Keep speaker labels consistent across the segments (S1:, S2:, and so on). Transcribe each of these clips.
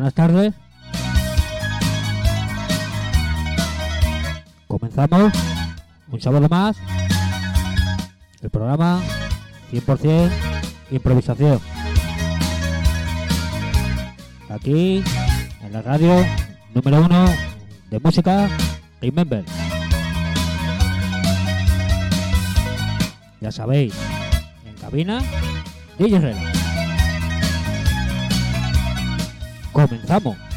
S1: buenas tardes. Comenzamos un sábado más el programa 100% improvisación. Aquí en la radio número uno de música Remember. Ya sabéis, en cabina DJ. Comenzamos.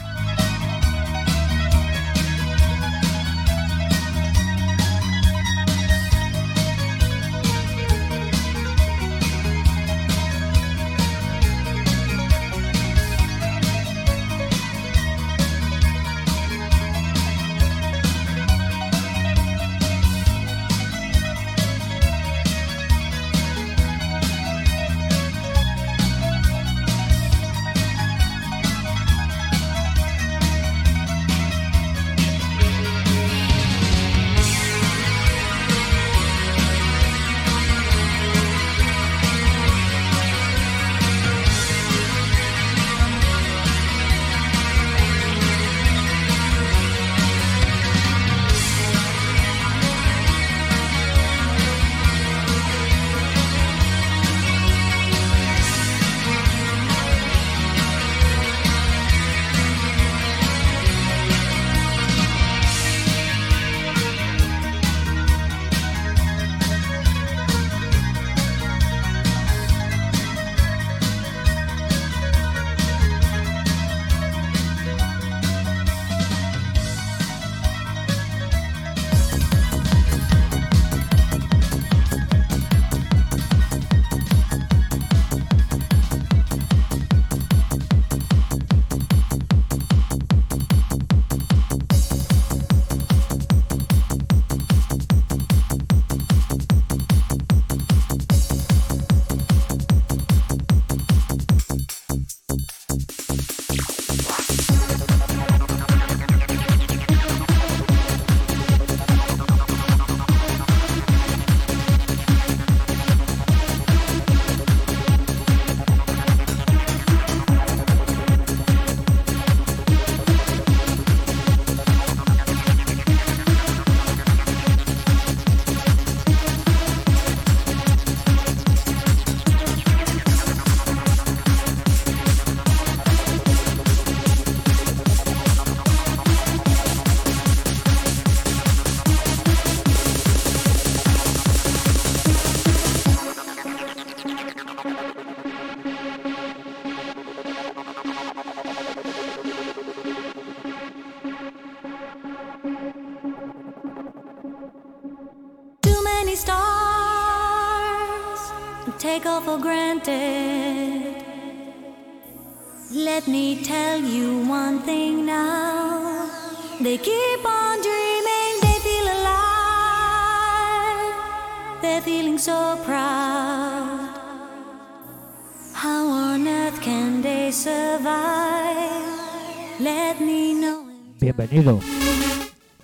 S1: Bienvenido,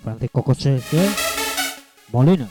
S1: Francisco José Molina.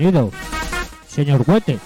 S1: Bienvenido, señor Huete.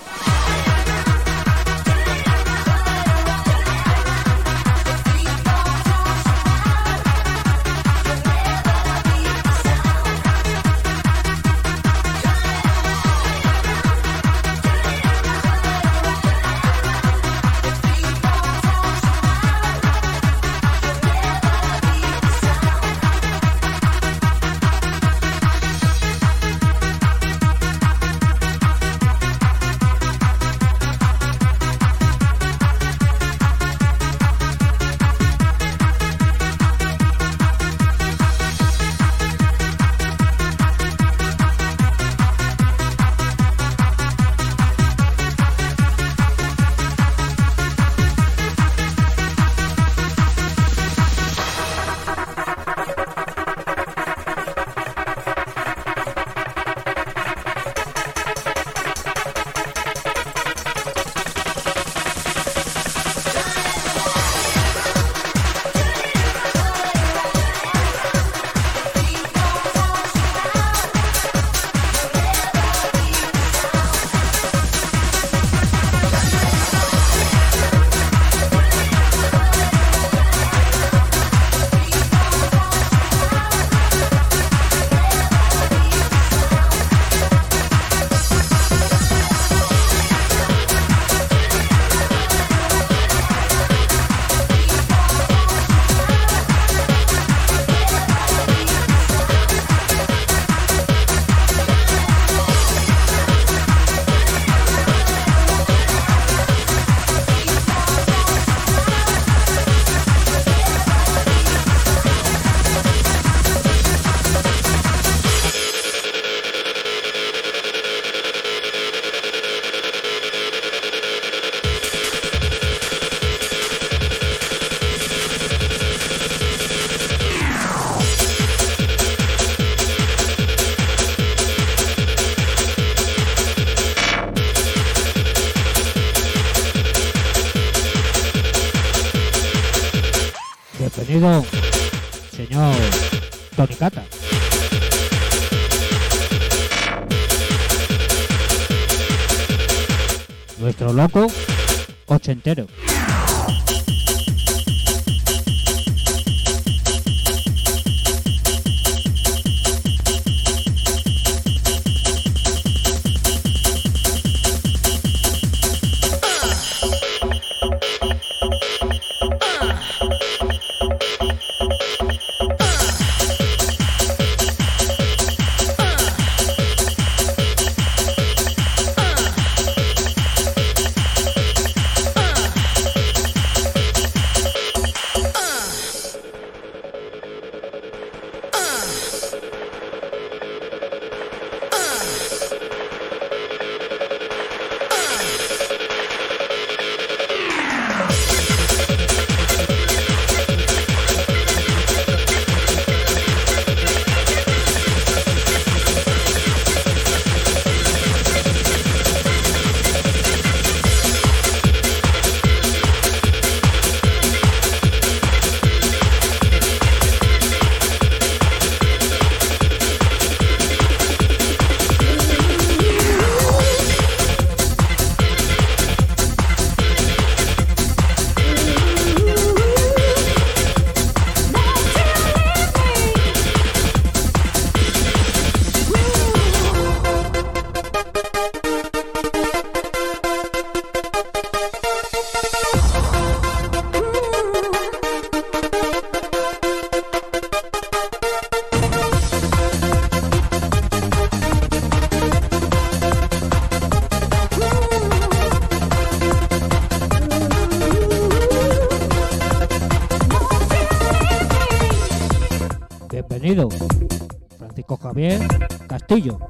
S1: Castillo.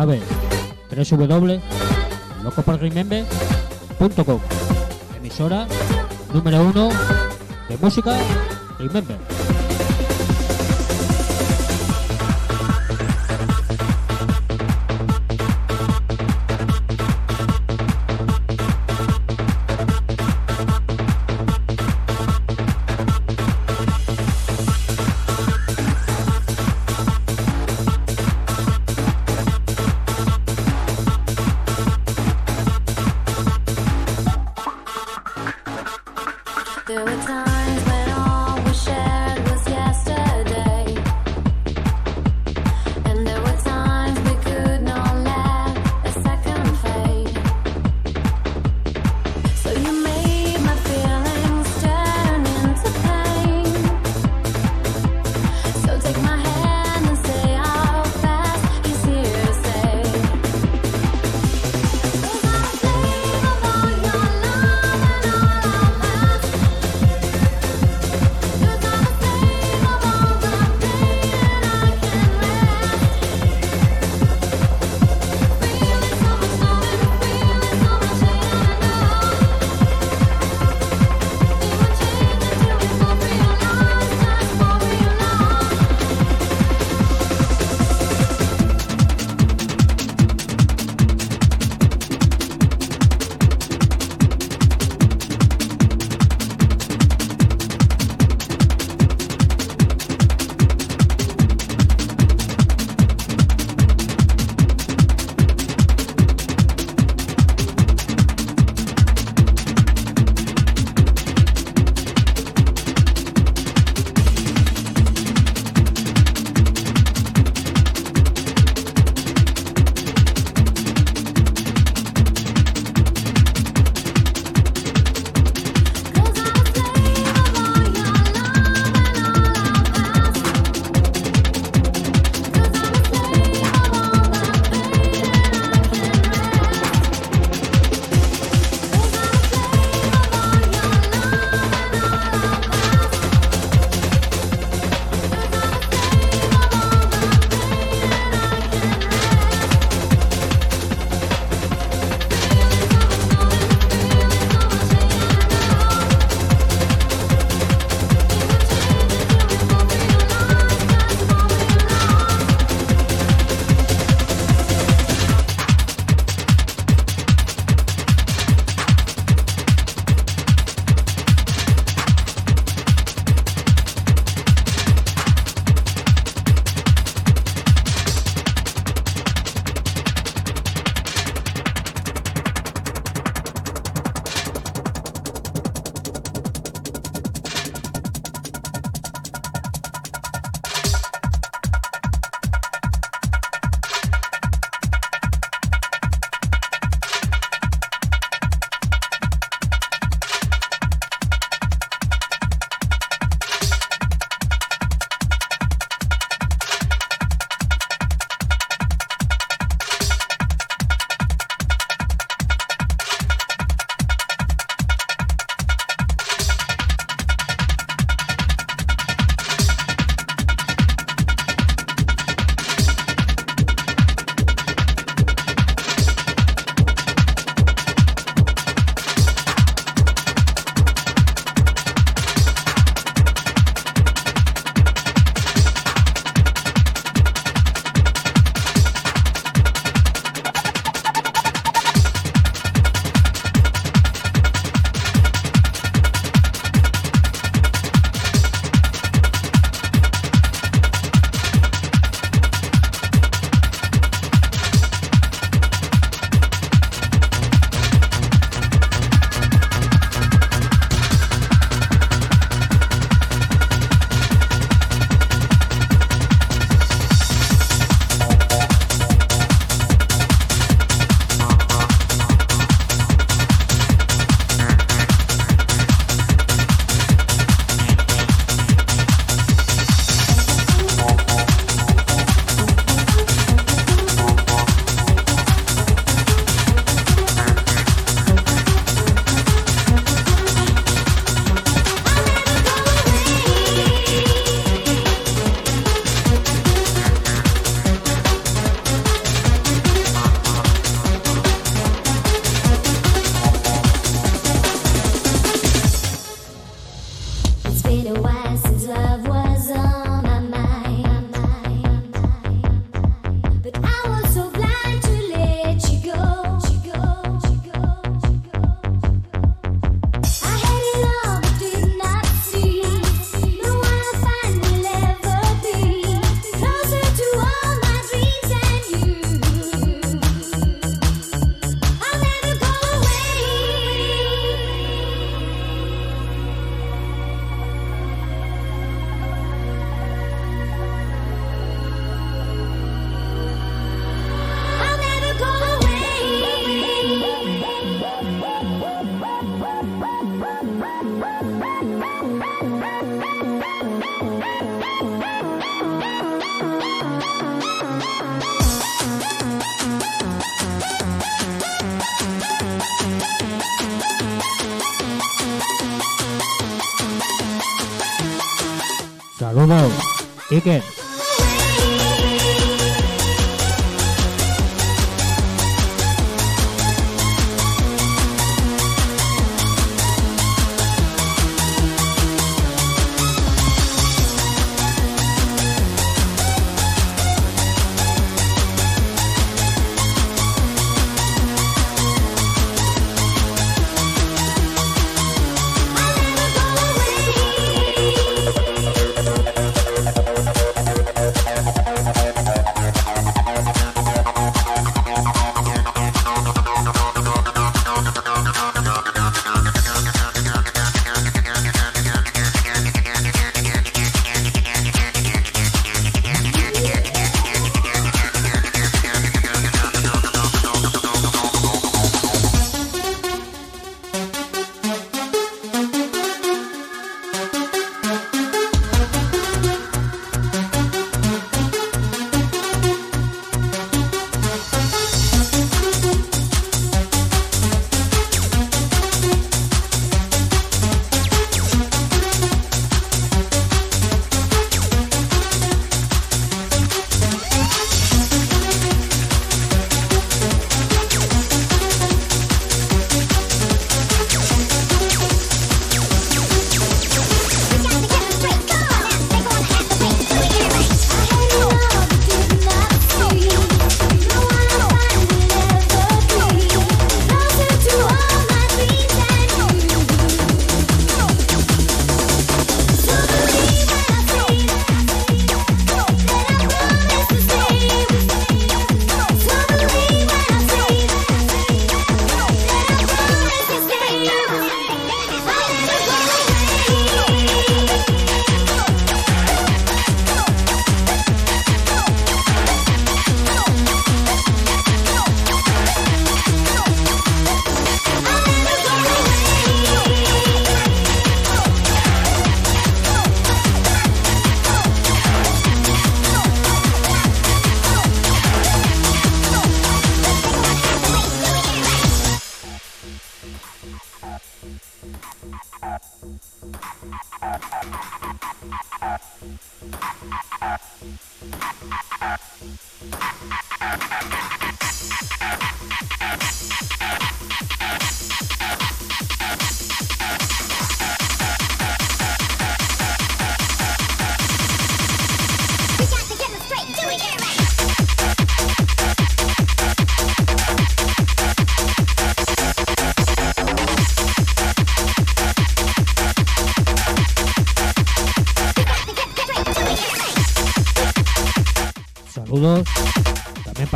S2: Sabes, www.locoporremember.com Emisora número uno de música Remember.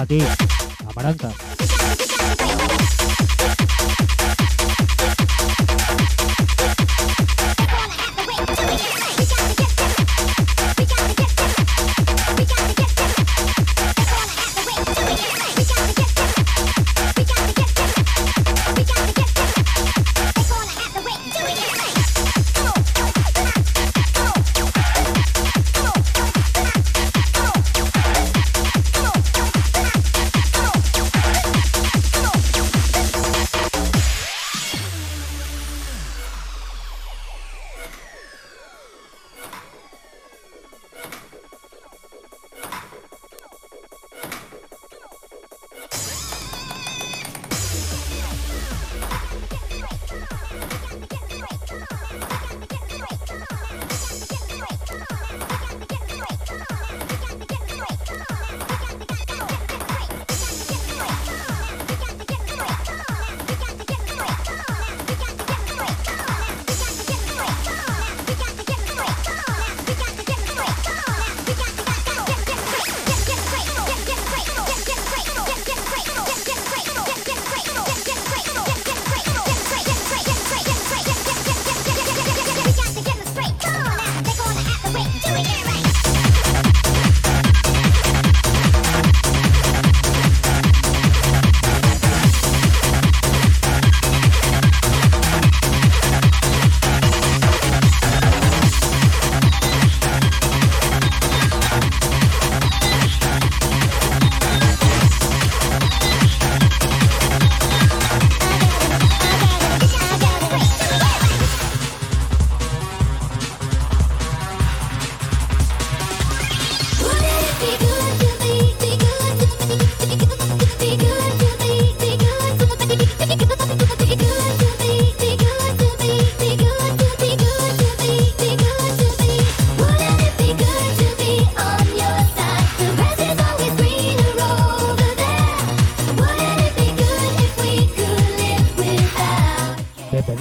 S1: Sade.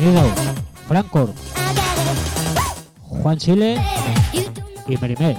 S1: Riddle, Franco, Juan Chile y Merimel.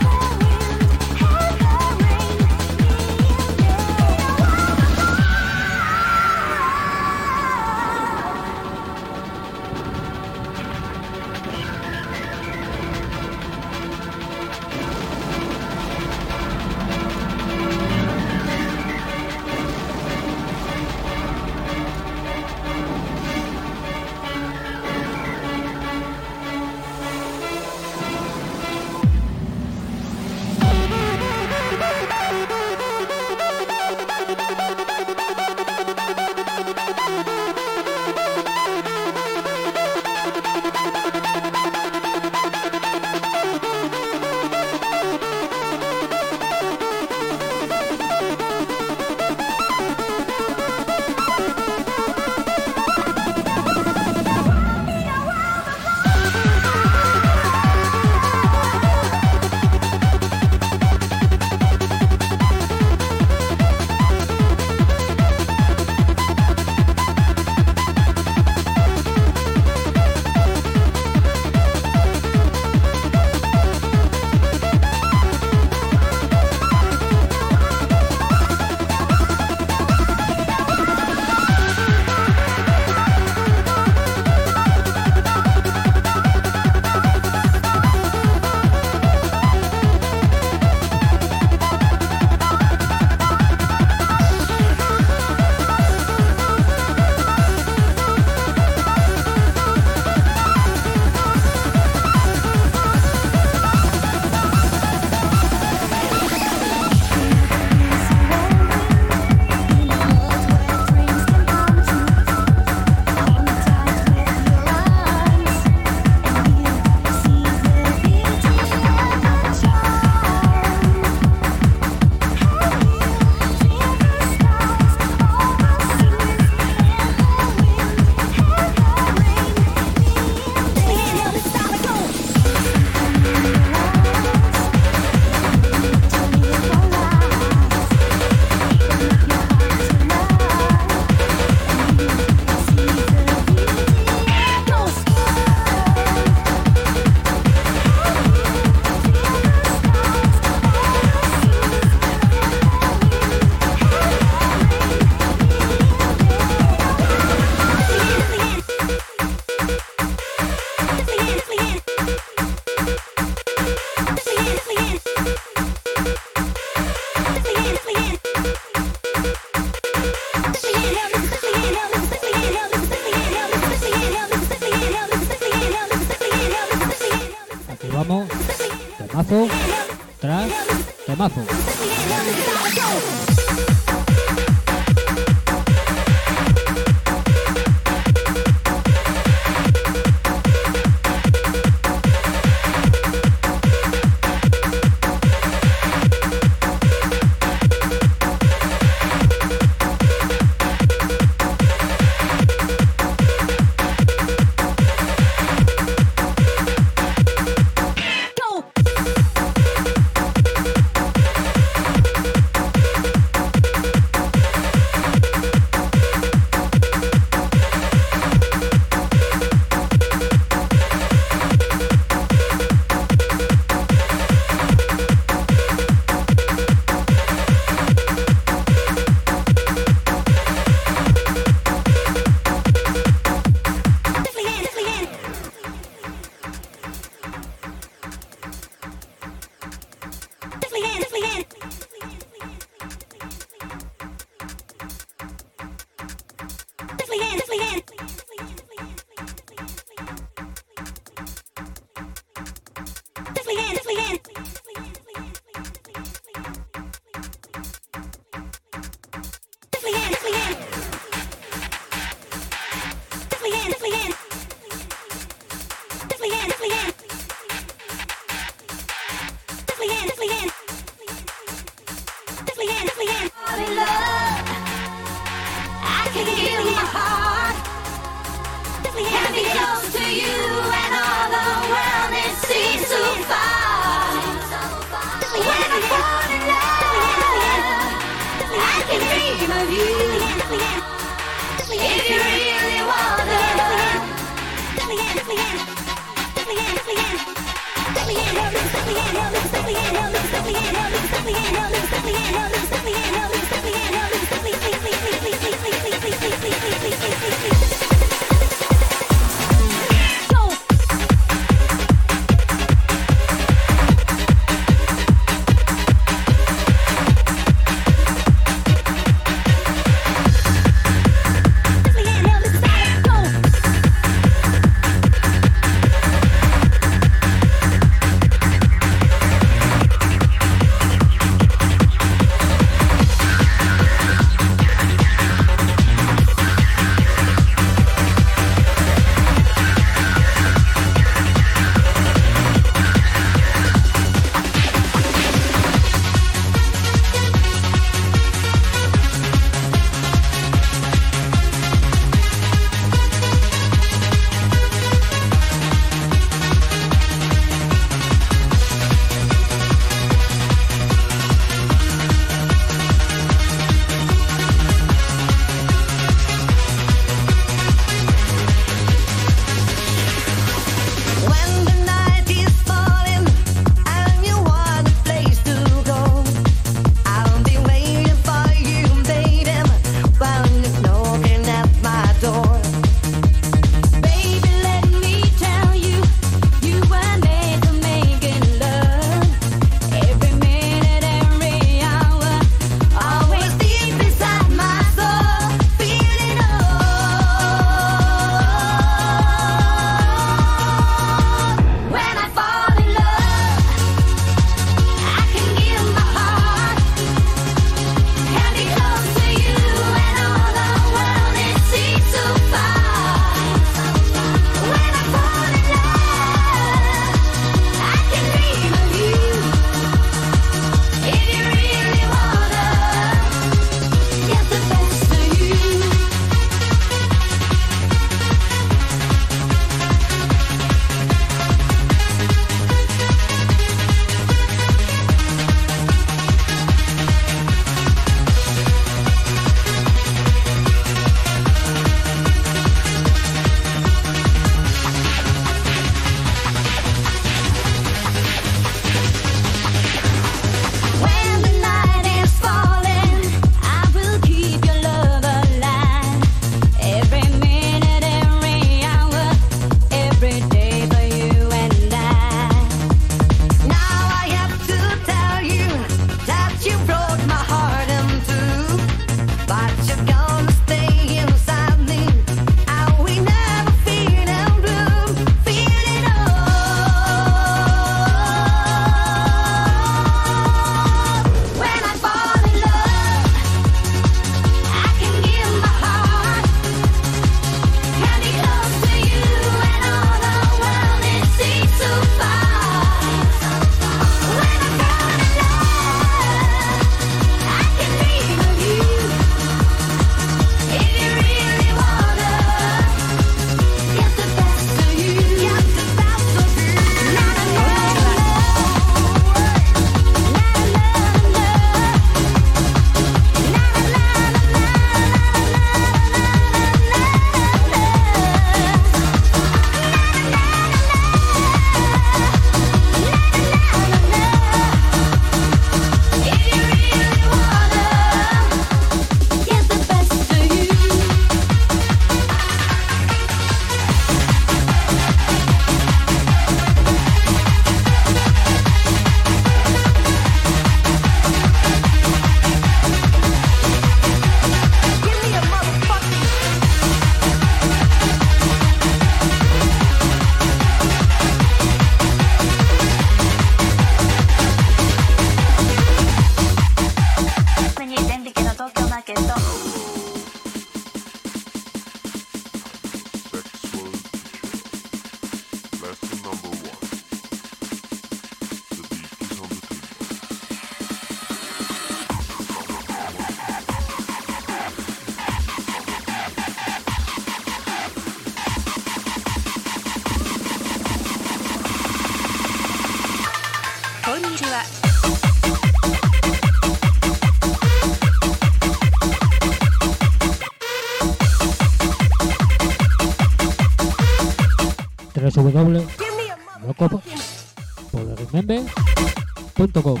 S2: www.remember.com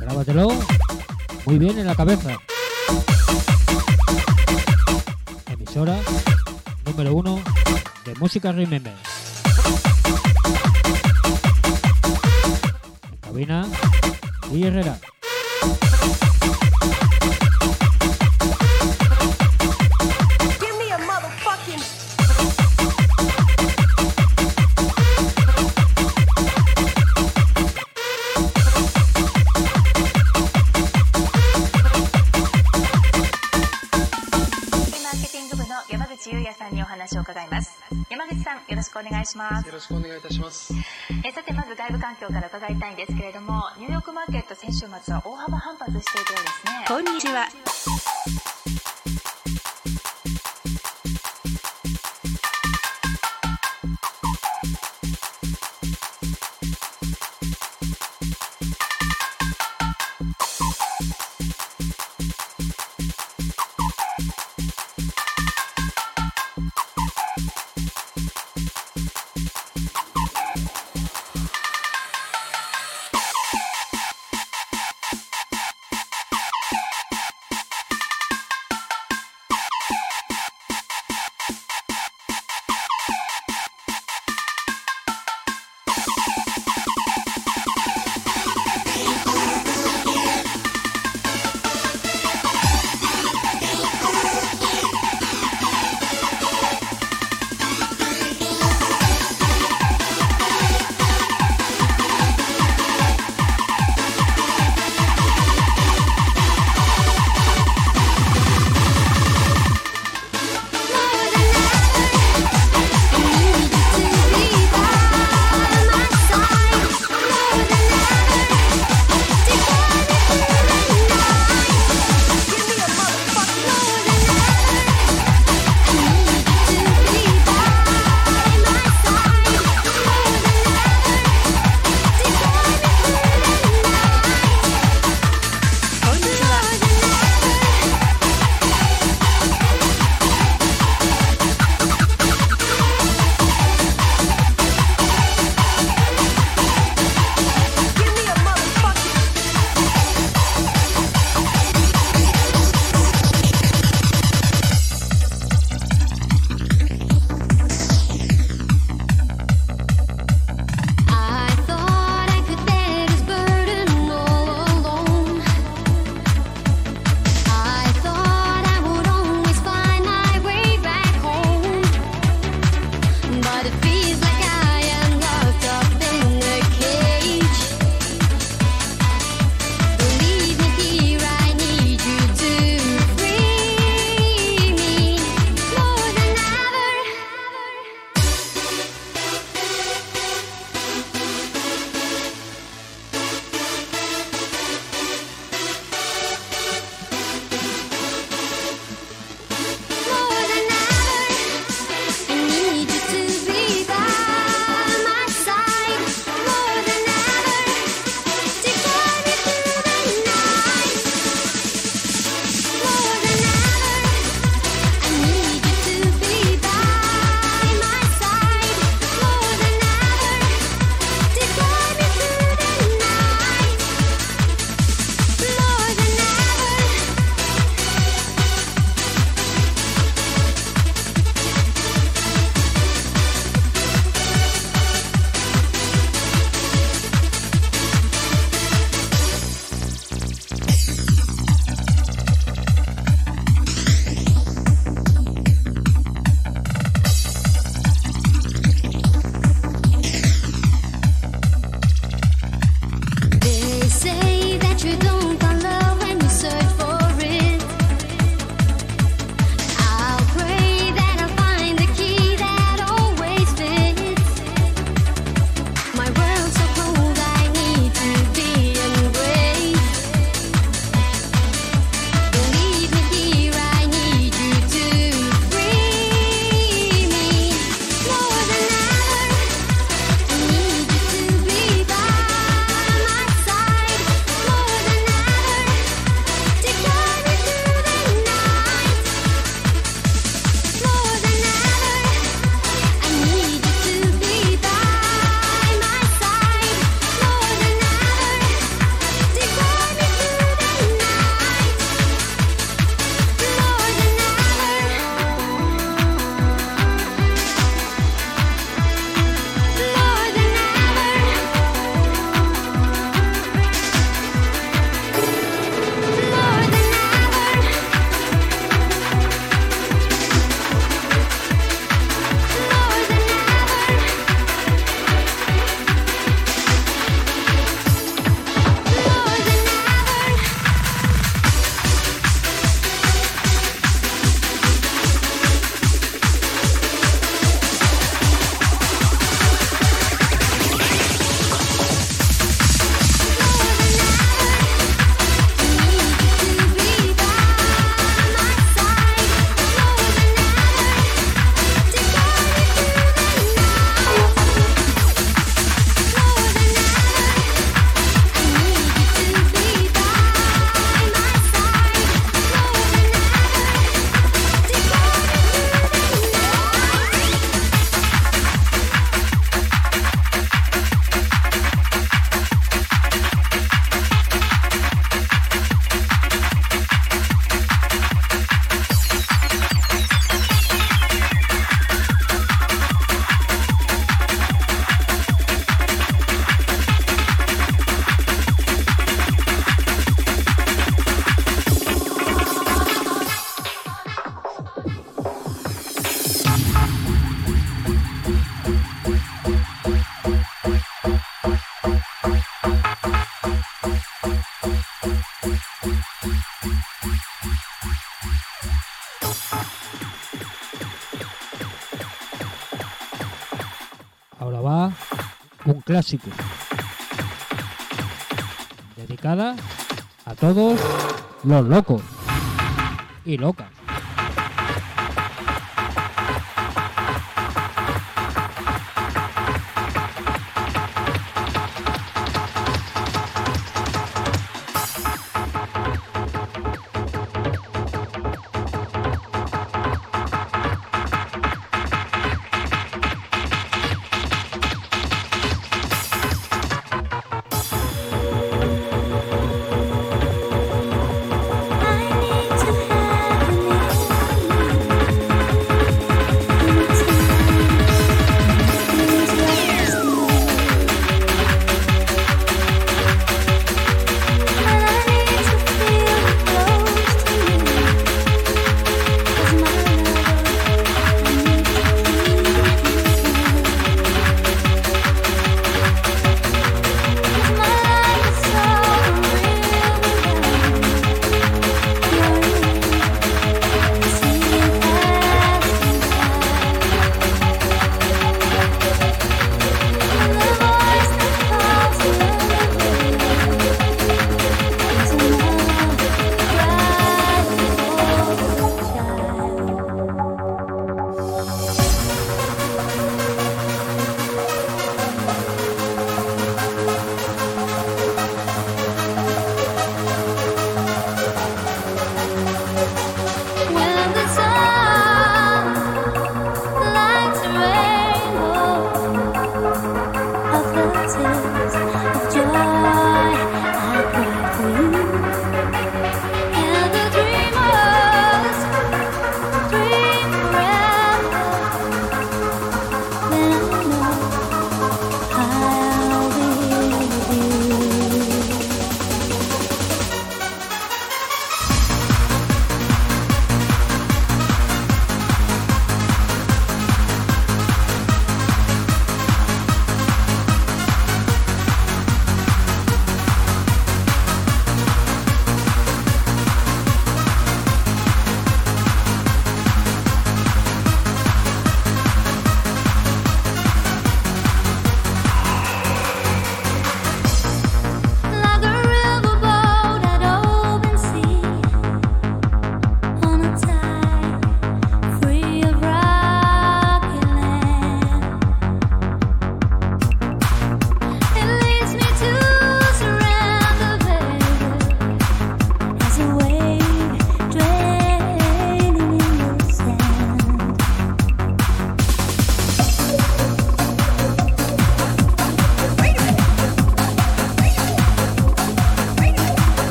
S2: Grábatelo muy bien en la cabeza. Emisora número uno de música Remember. En cabina, Guille Herrera.
S3: いします
S4: よろしくお願いいたします。
S3: えさてまず外部環境から伺いたいんですけれどもニューヨークマーケット先週末は大幅反発しているようです
S1: Dedicada a todos los locos y locas.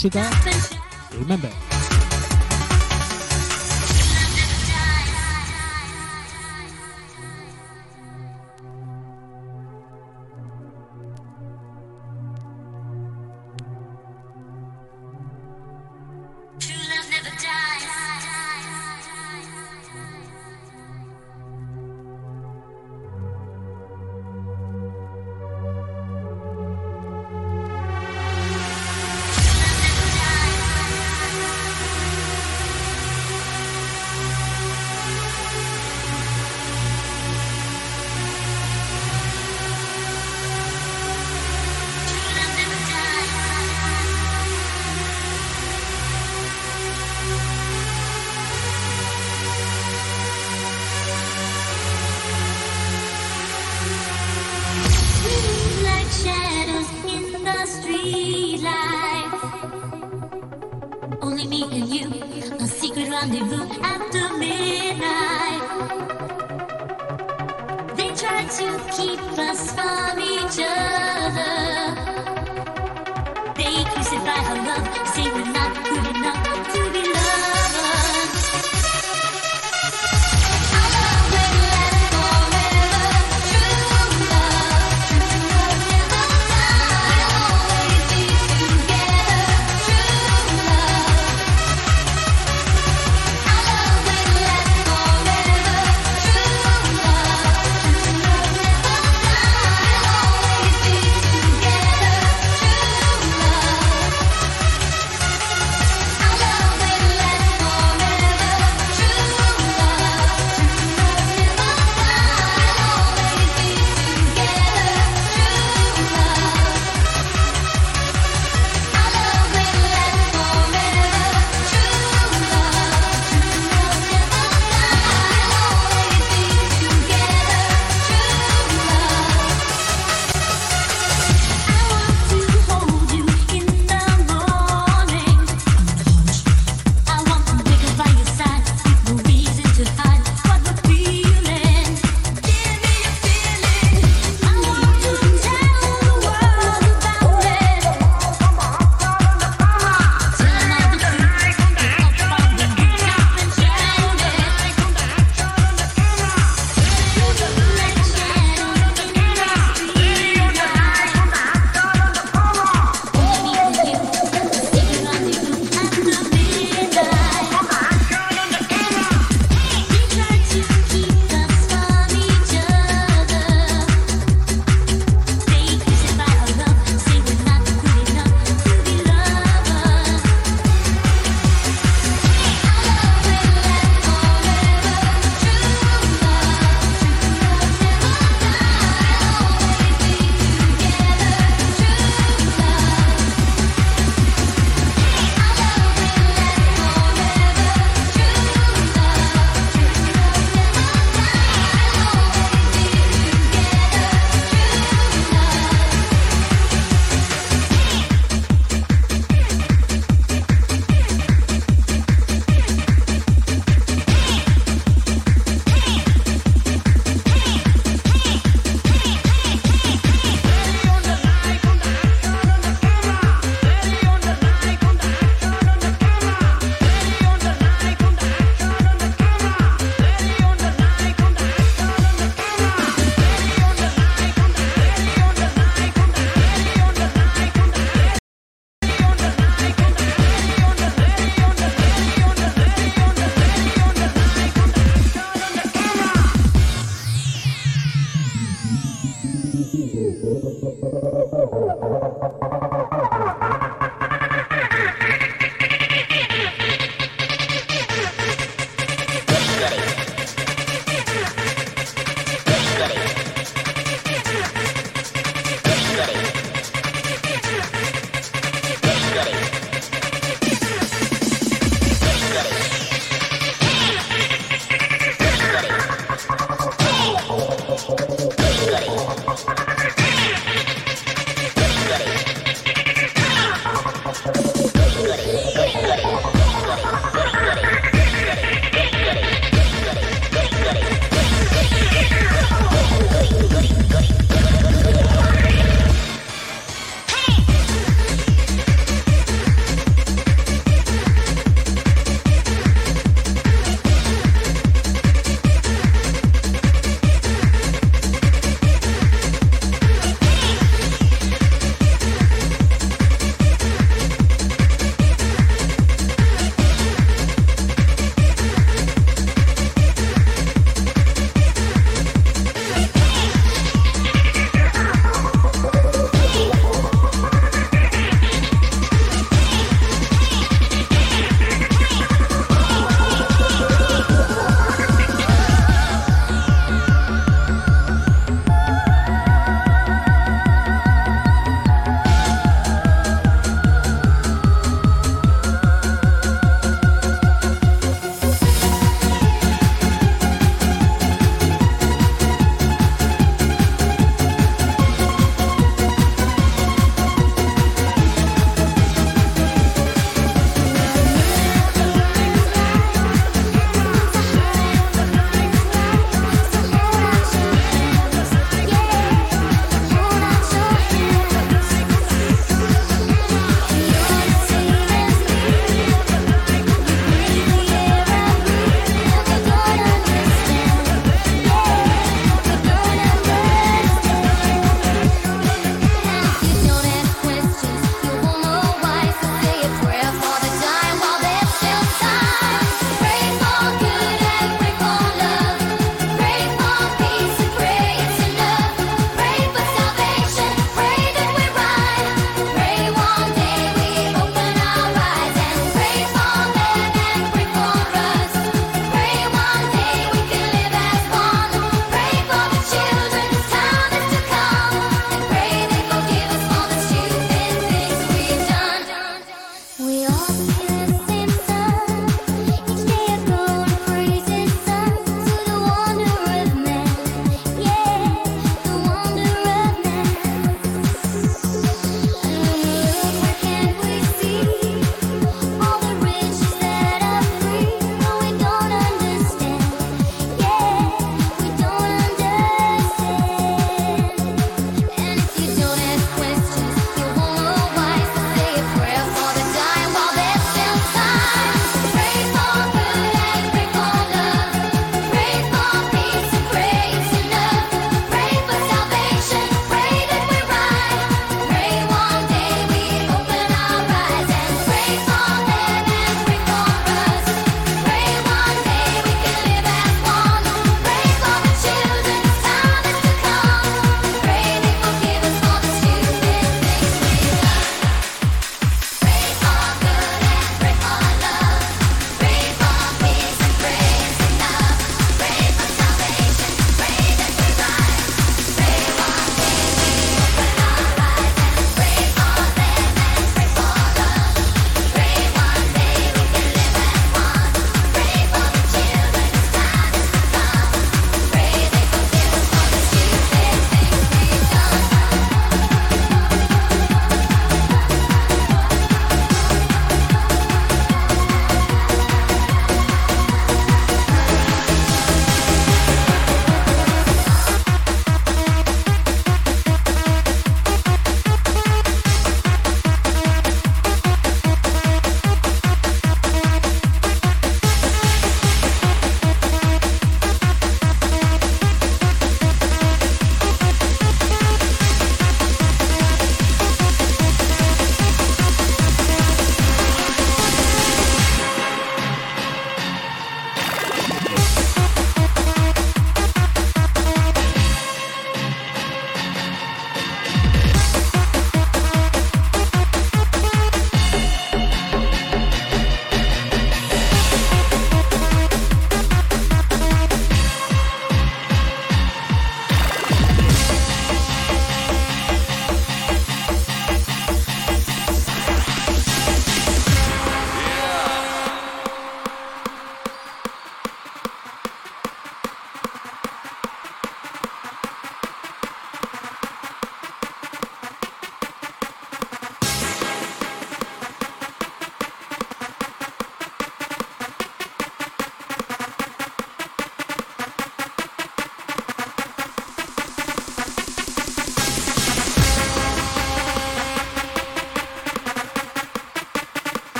S1: Música.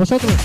S2: Vosotros.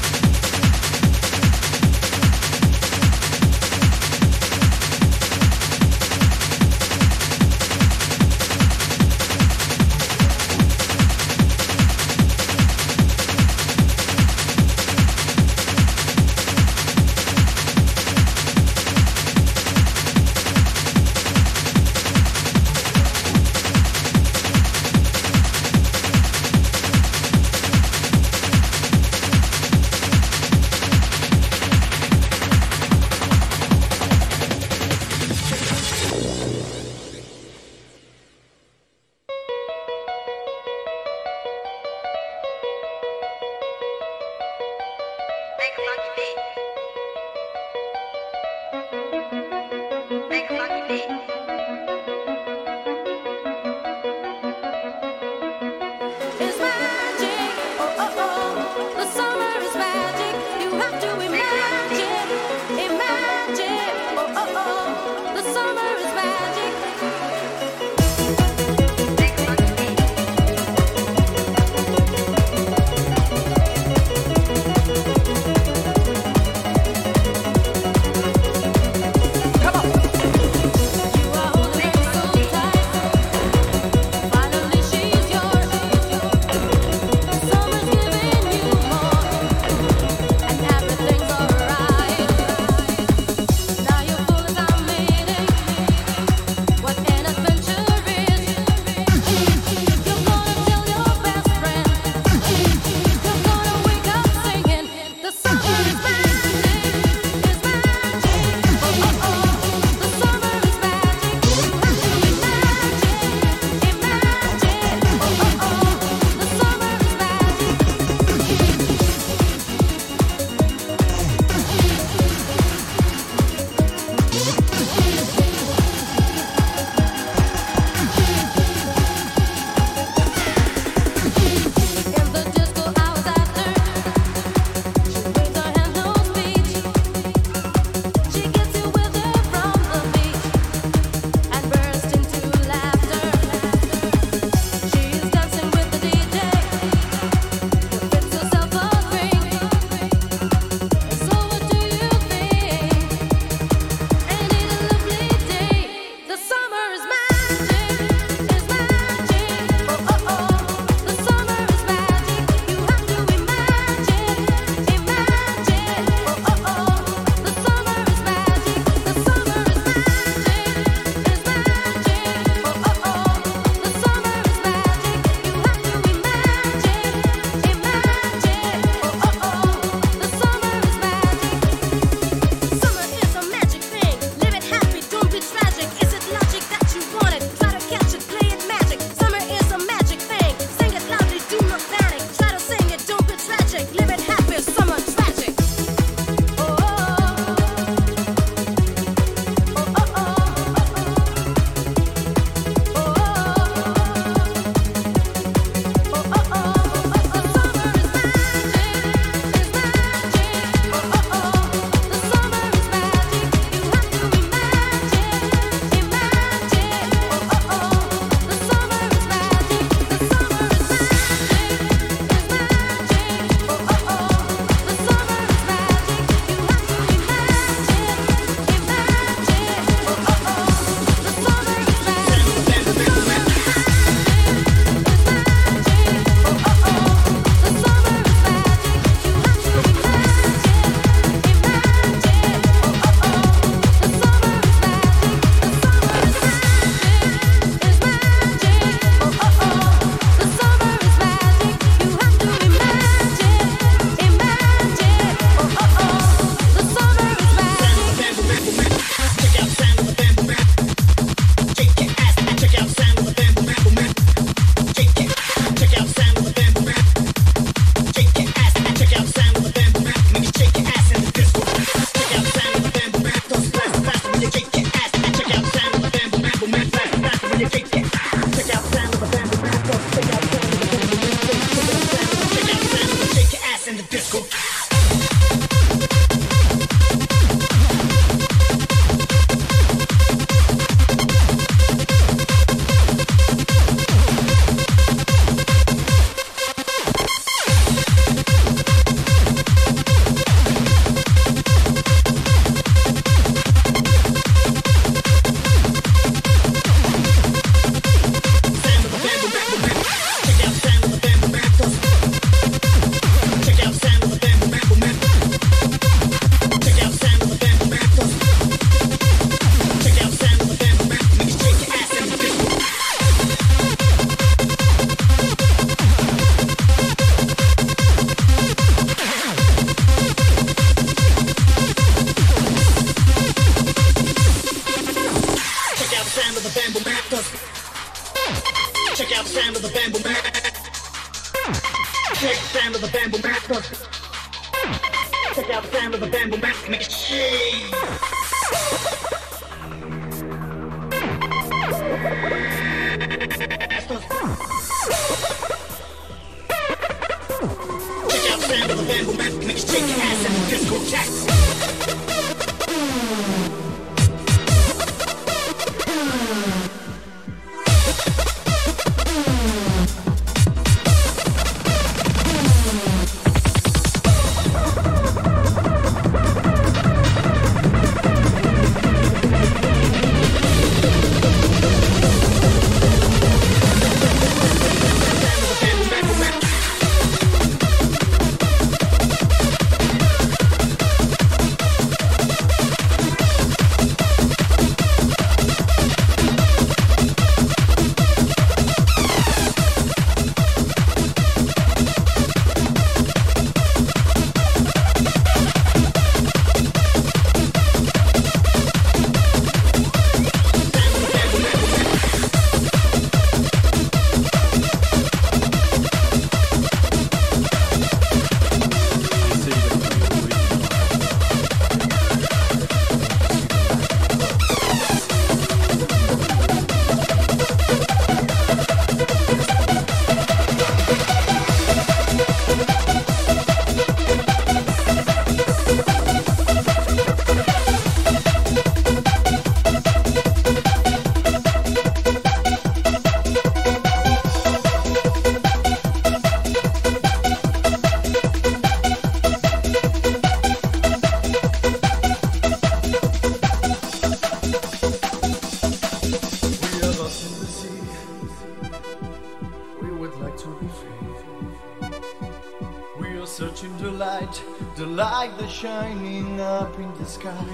S5: sky.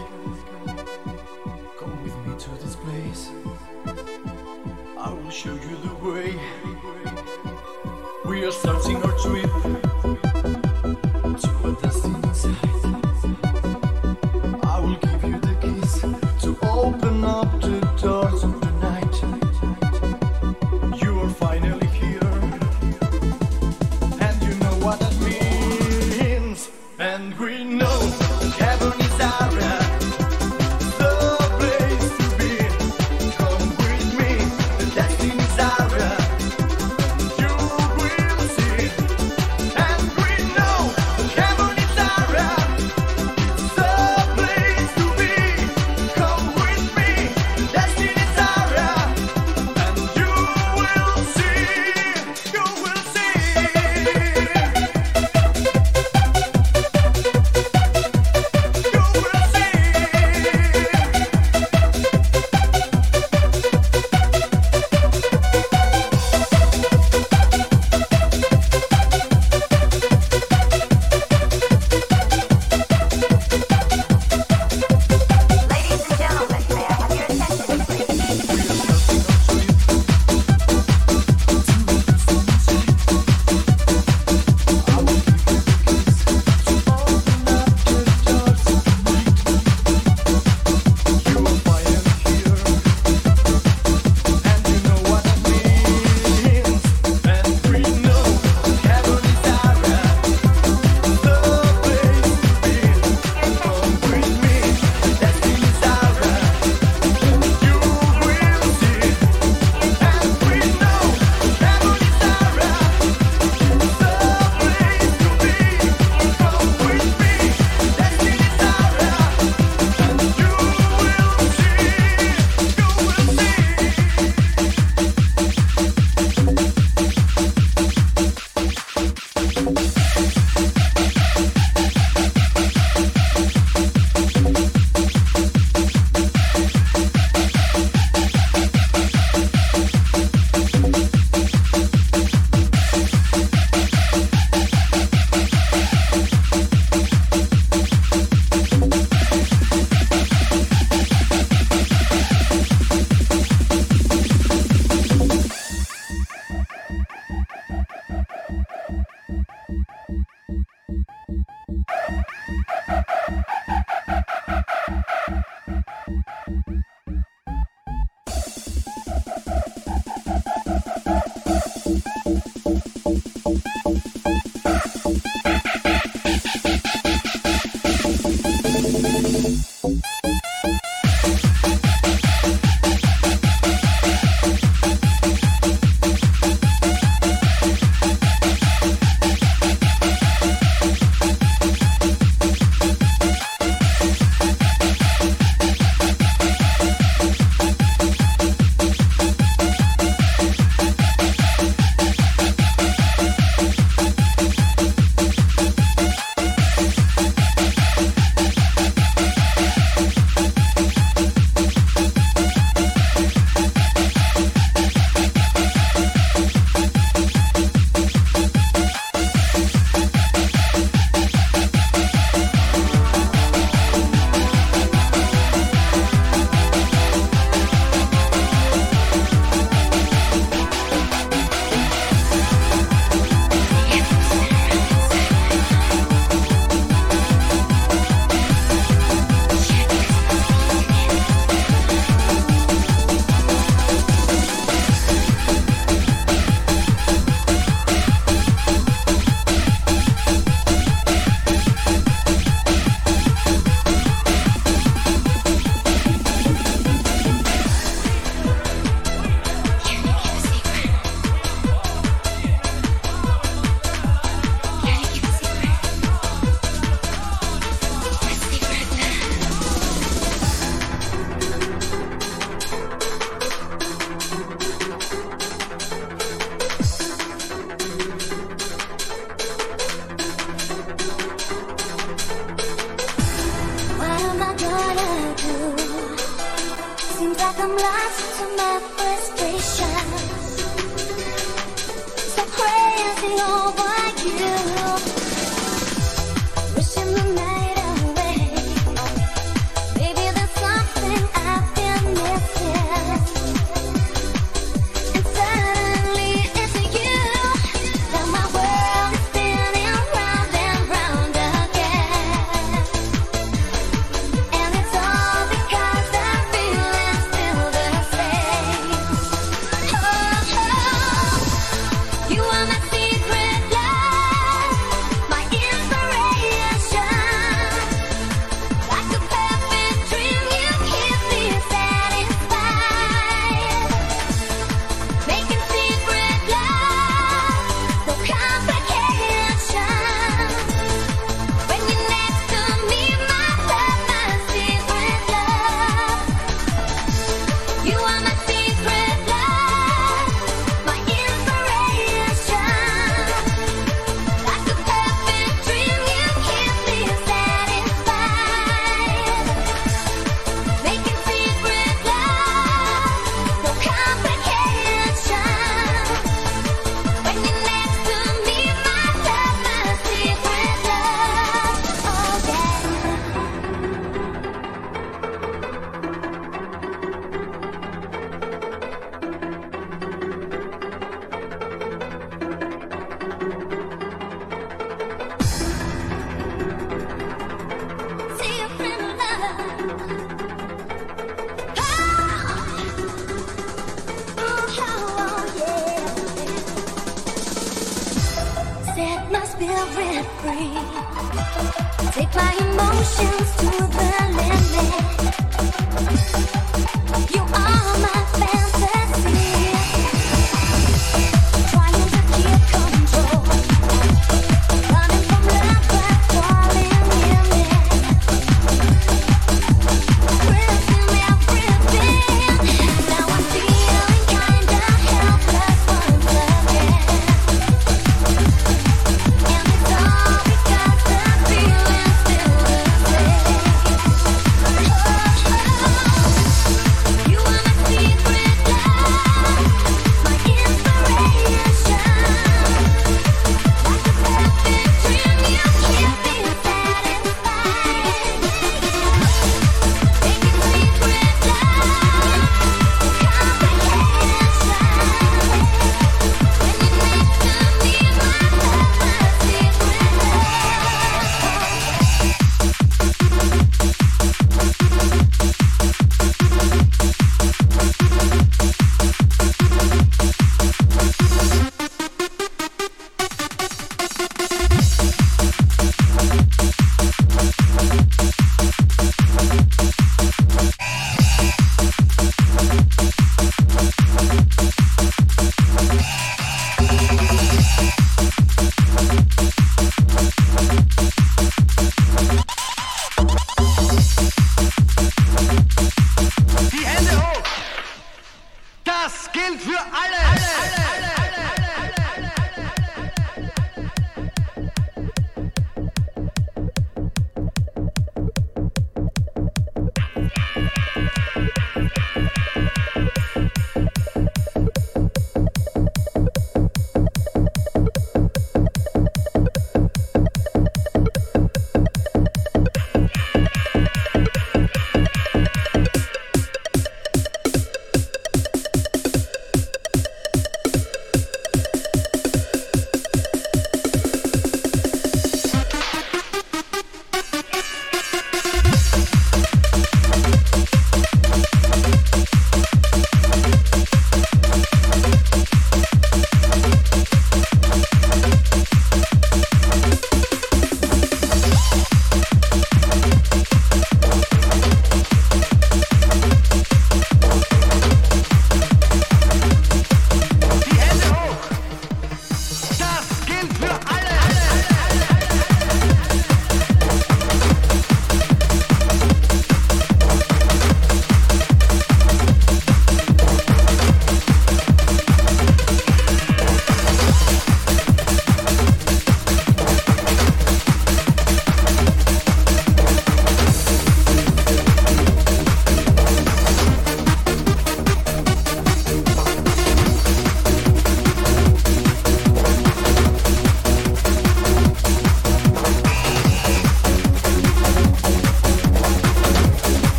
S5: Come with me to this place. I will show you the way.
S1: Over you.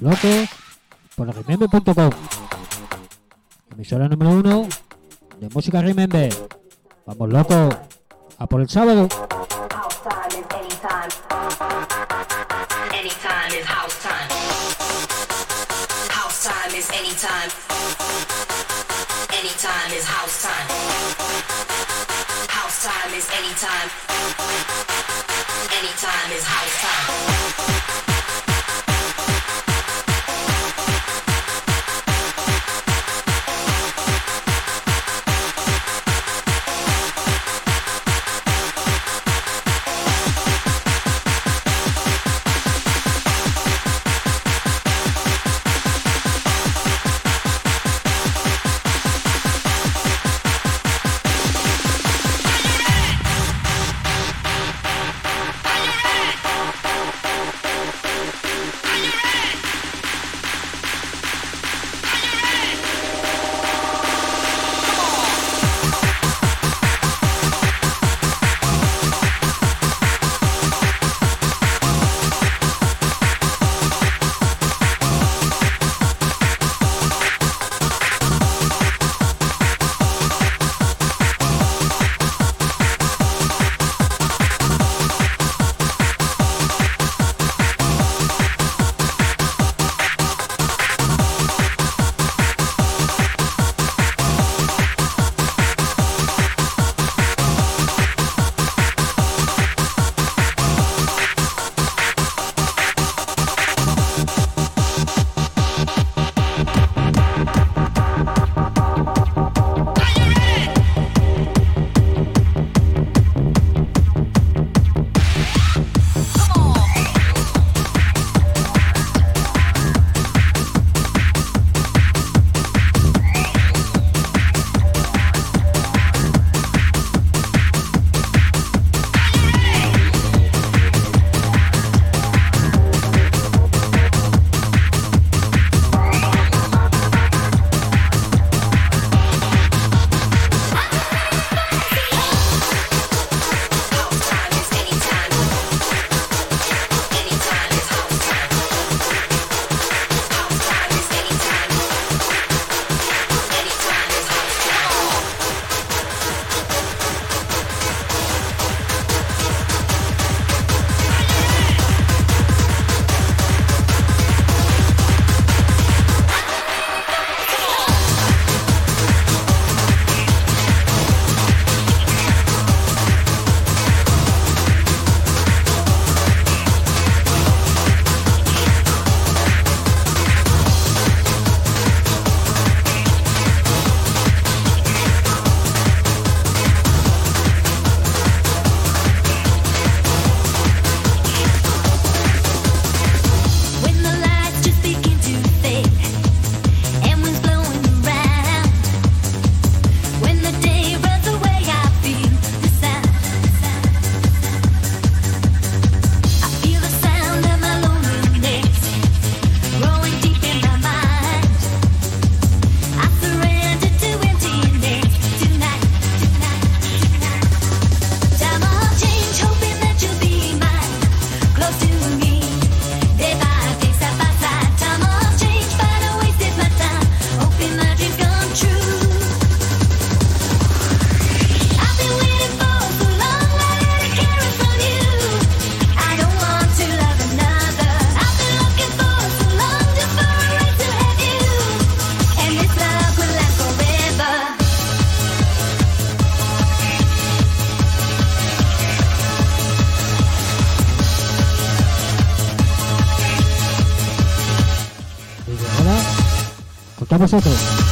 S2: Loco por remember.com. Emisora número uno de música remember. Vamos loco a por el sábado.
S1: Anytime is house time. House time is. Anytime is house time.
S2: vosotros.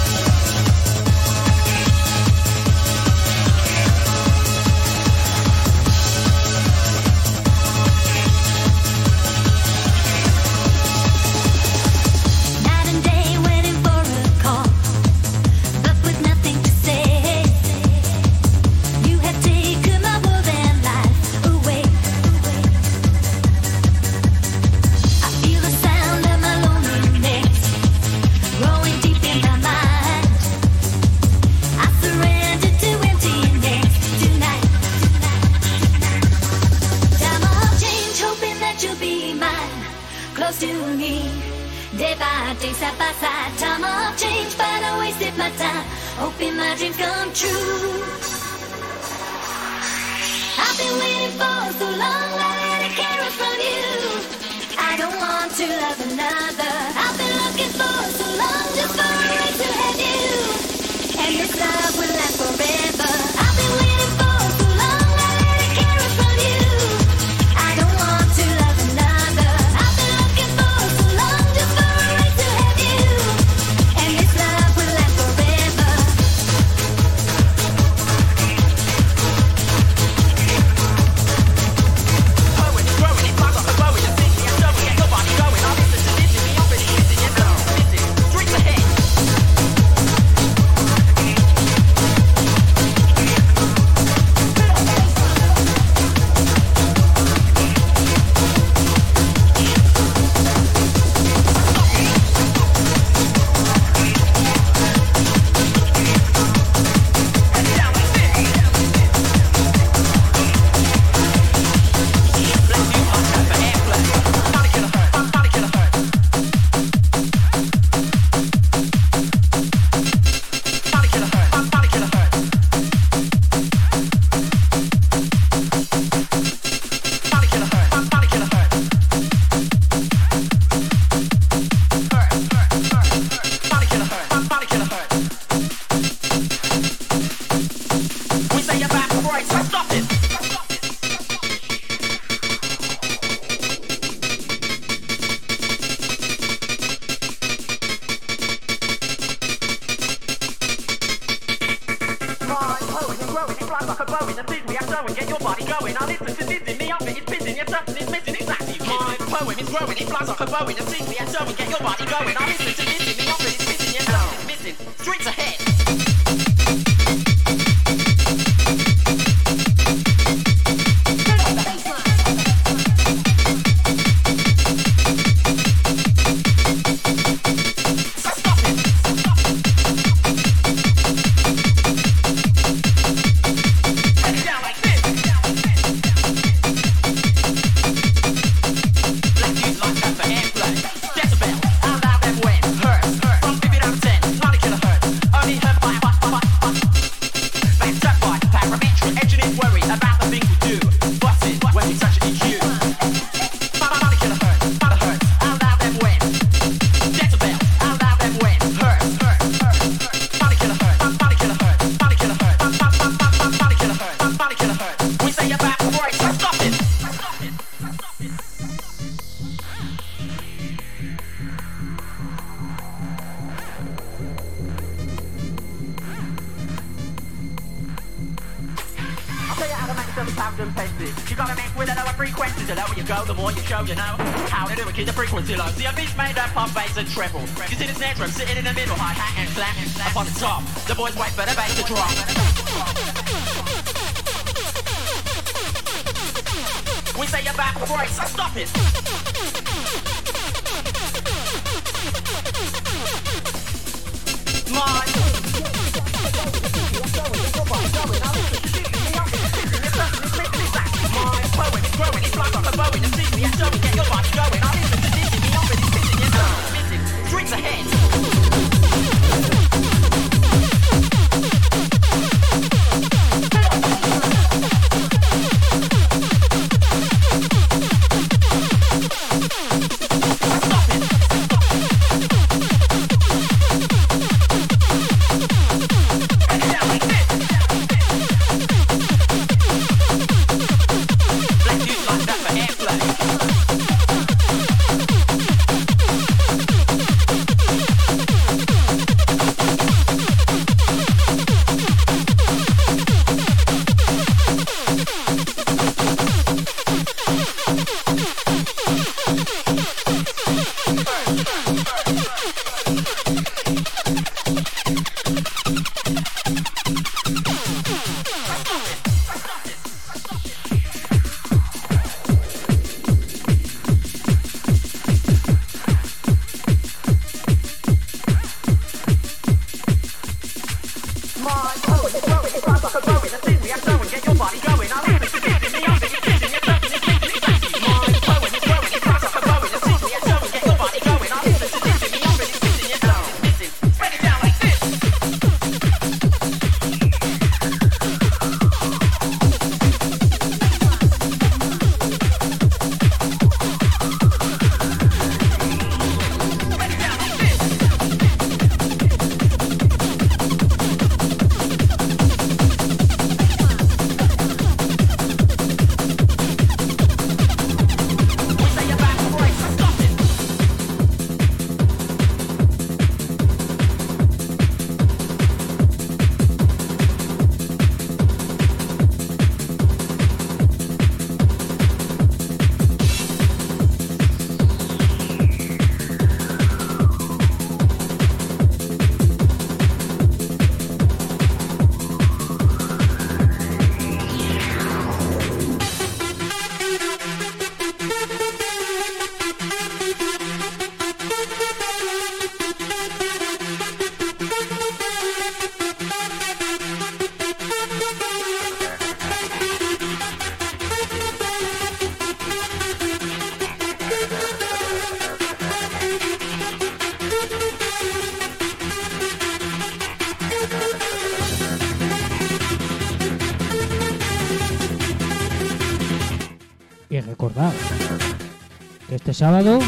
S1: sábado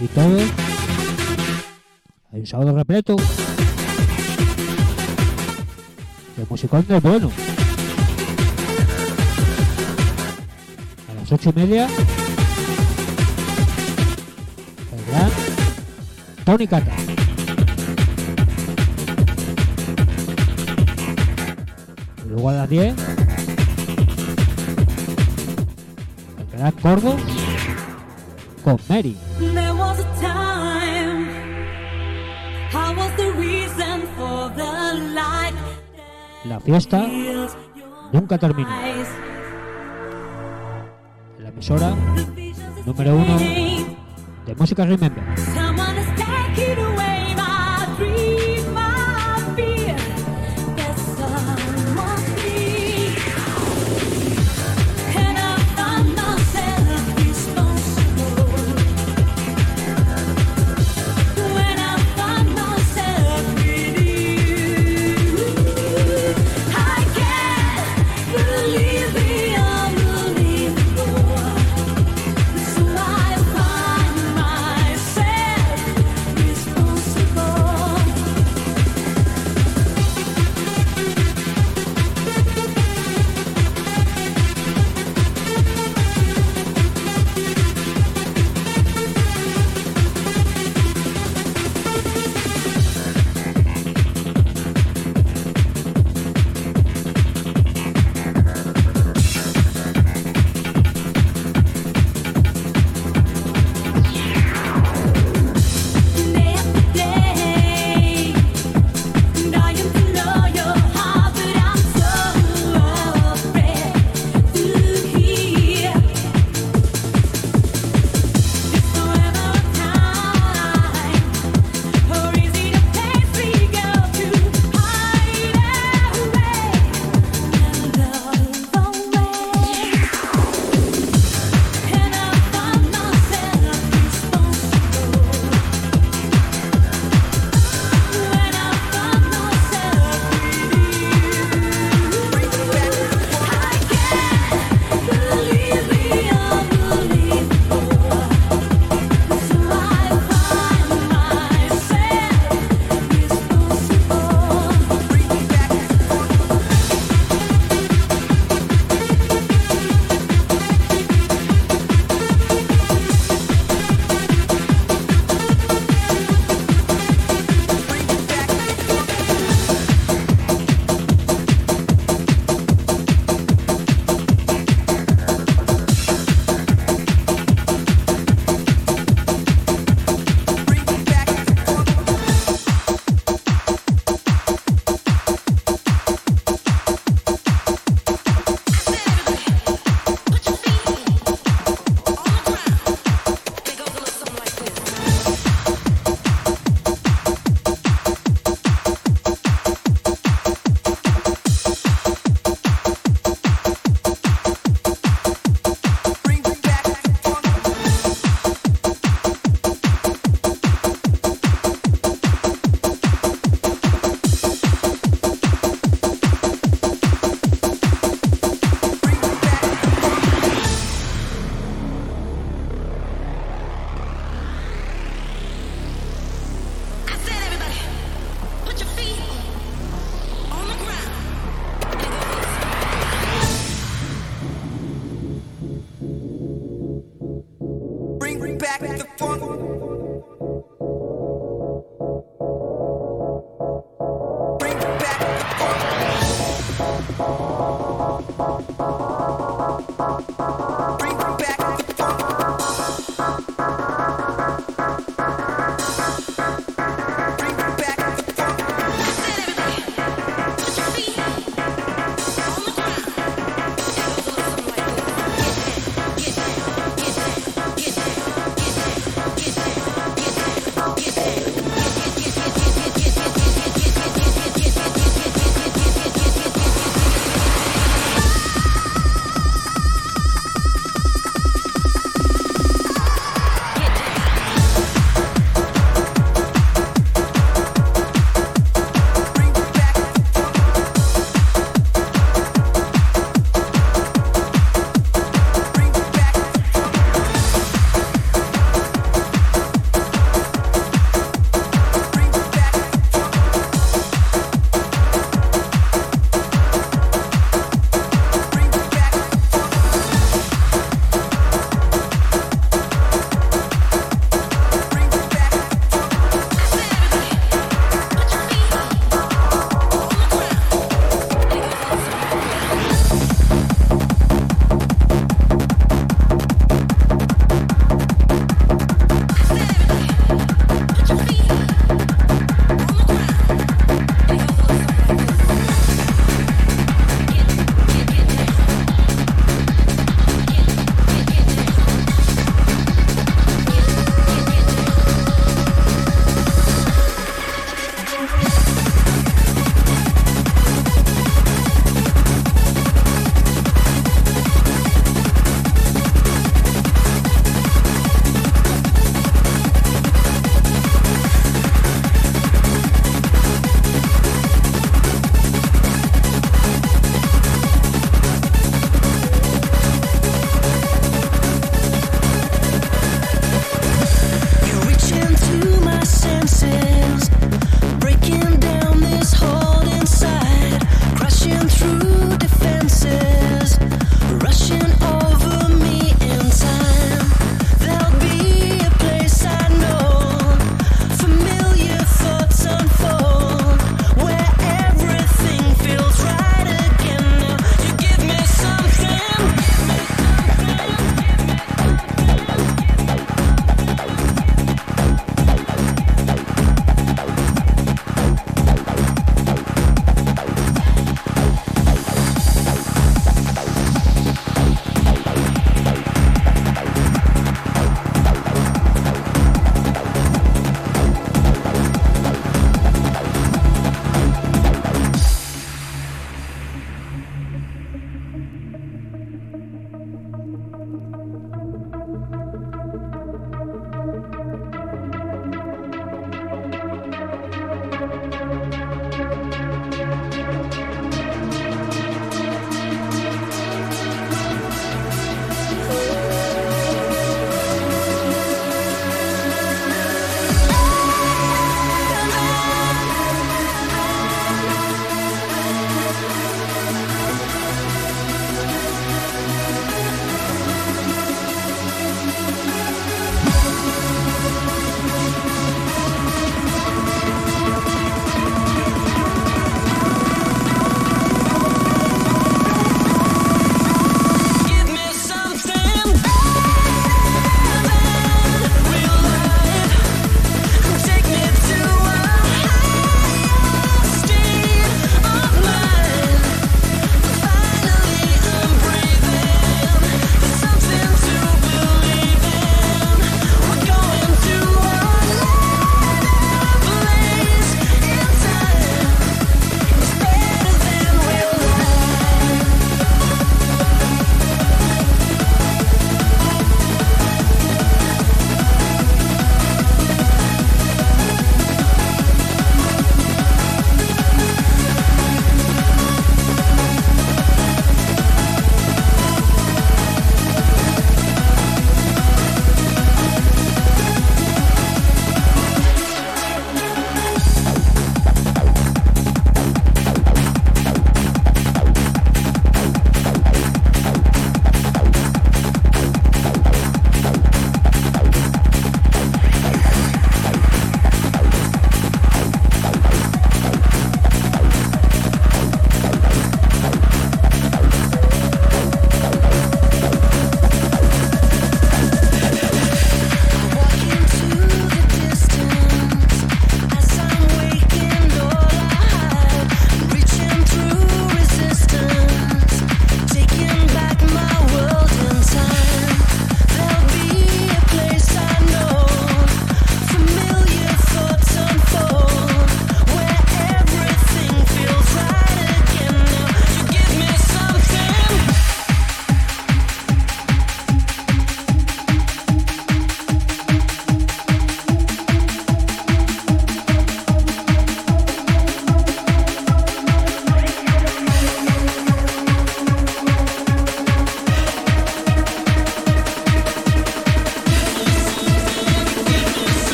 S1: y todo. Hay un sábado repleto de musicón del bueno. A las ocho y media, el gran Tony Cata. Luego a las diez, el gran Corvo con Mary. La fiesta nunca
S2: terminó.
S1: La emisora número uno de Música Remember.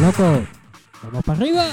S2: Locos. Vamos para arriba.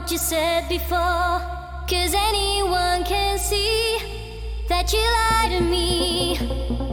S6: what you said before. Cause anyone can see that you lied to me.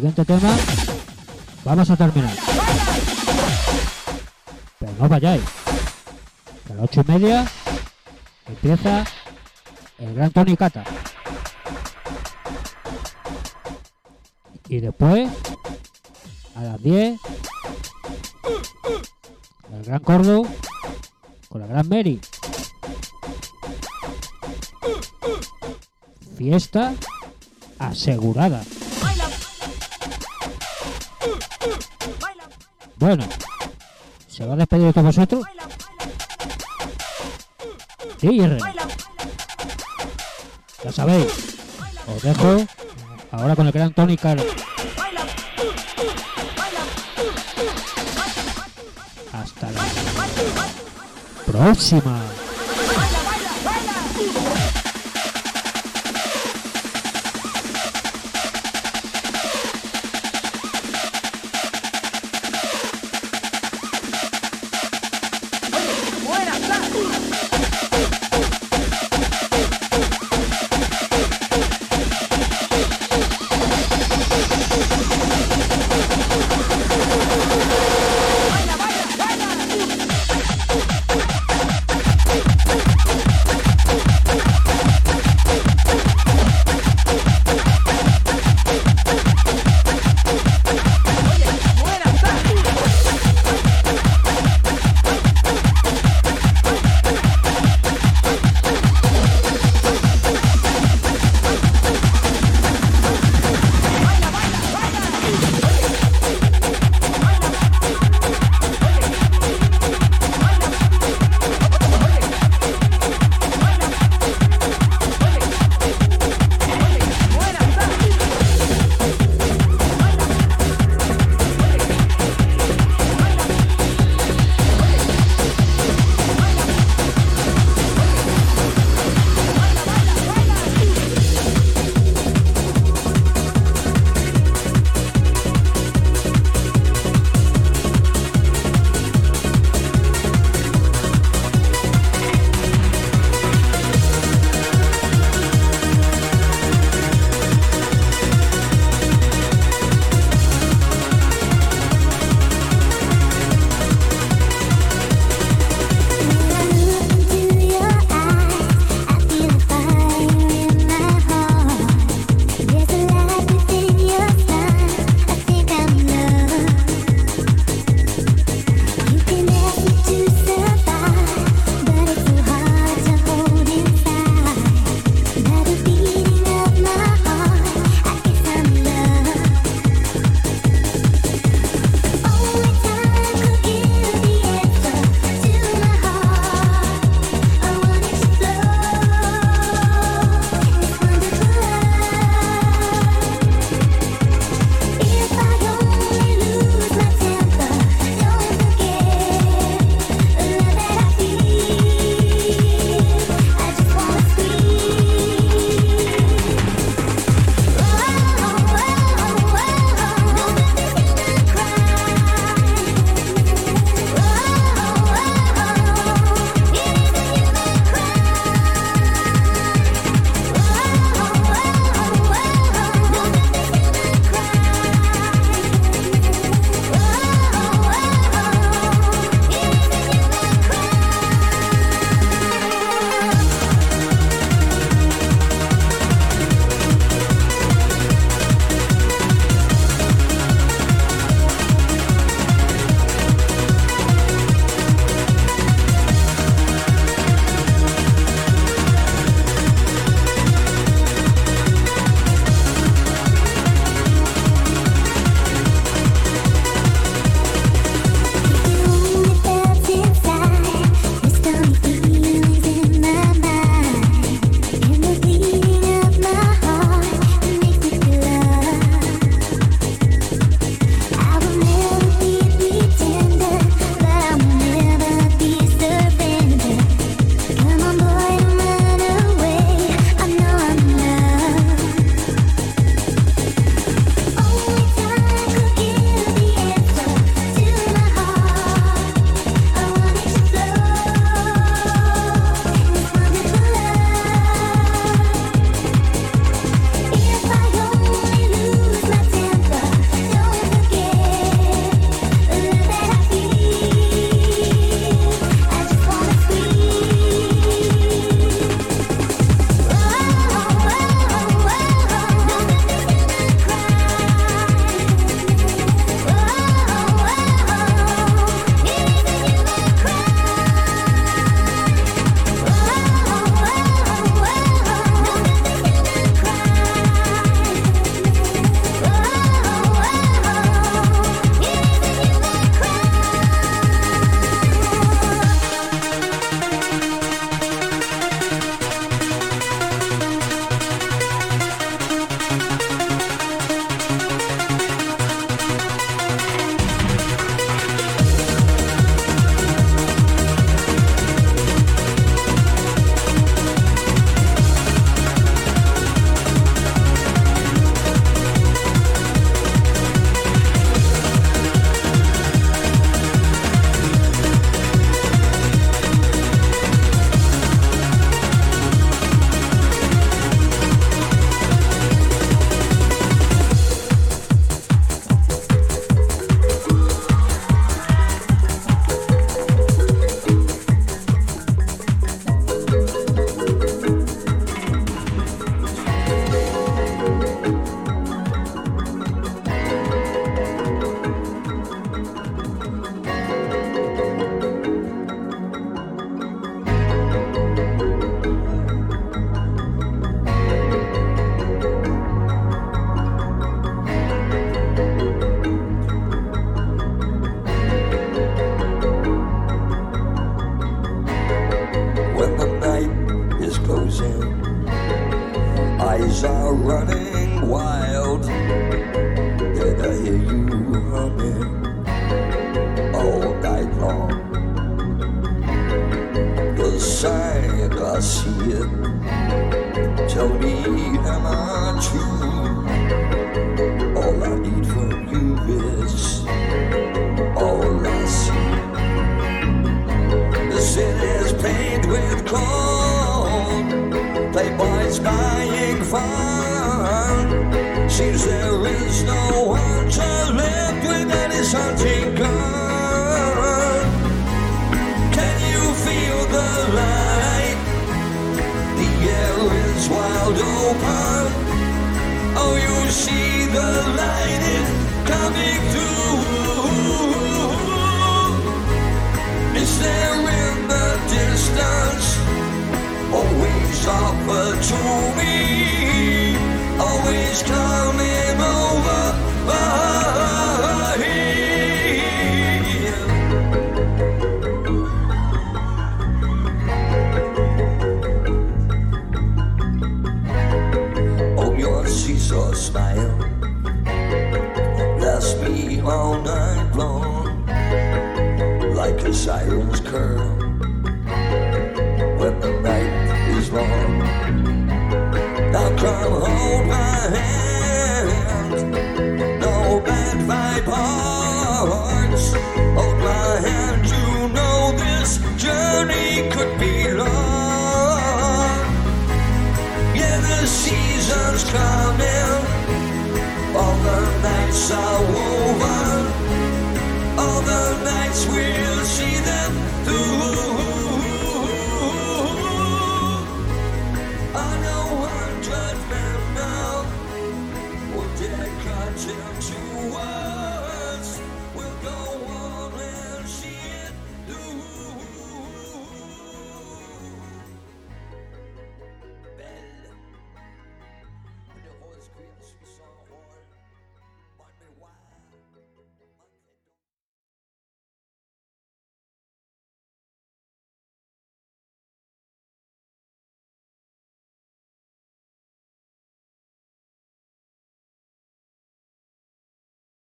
S2: Siguiente tema vamos a terminar. Pero no vayáis, a las ocho y media empieza el gran Tony Cata. Y después, a las 10, el gran Cordo con la gran Mary. Fiesta asegurada. Bueno, ¿se va a despedir de vosotros? Sí, R. Ya sabéis, os dejo ahora con el gran Tony Caro. Hasta la próxima.